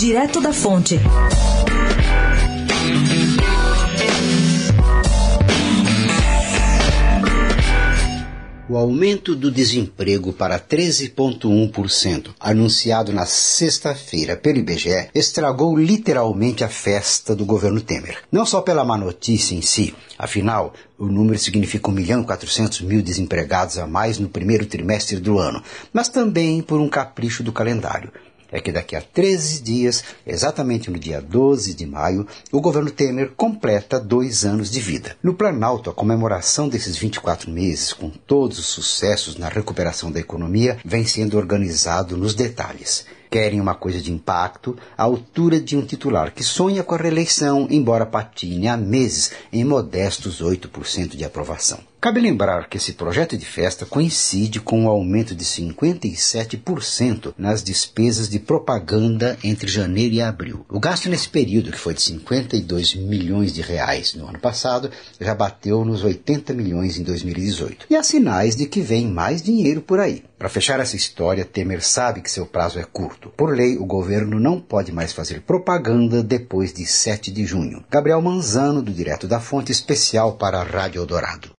Direto da Fonte. O aumento do desemprego para 13,1%, anunciado na sexta-feira pelo IBGE, estragou literalmente a festa do governo Temer. Não só pela má notícia em si, afinal, o número significa 1 milhão e 400 mil desempregados a mais no primeiro trimestre do ano, mas também por um capricho do calendário é que daqui a 13 dias, exatamente no dia 12 de maio, o governo Temer completa dois anos de vida. No Planalto, a comemoração desses 24 meses, com todos os sucessos na recuperação da economia, vem sendo organizado nos detalhes. Querem uma coisa de impacto, à altura de um titular que sonha com a reeleição, embora patine há meses em modestos 8% de aprovação. Cabe lembrar que esse projeto de festa coincide com o um aumento de 57% nas despesas de propaganda entre janeiro e abril. O gasto nesse período, que foi de 52 milhões de reais no ano passado, já bateu nos 80 milhões em 2018. E há sinais de que vem mais dinheiro por aí. Para fechar essa história, Temer sabe que seu prazo é curto. Por lei, o governo não pode mais fazer propaganda depois de 7 de junho. Gabriel Manzano, do Direto da Fonte, especial para a Rádio Eldorado.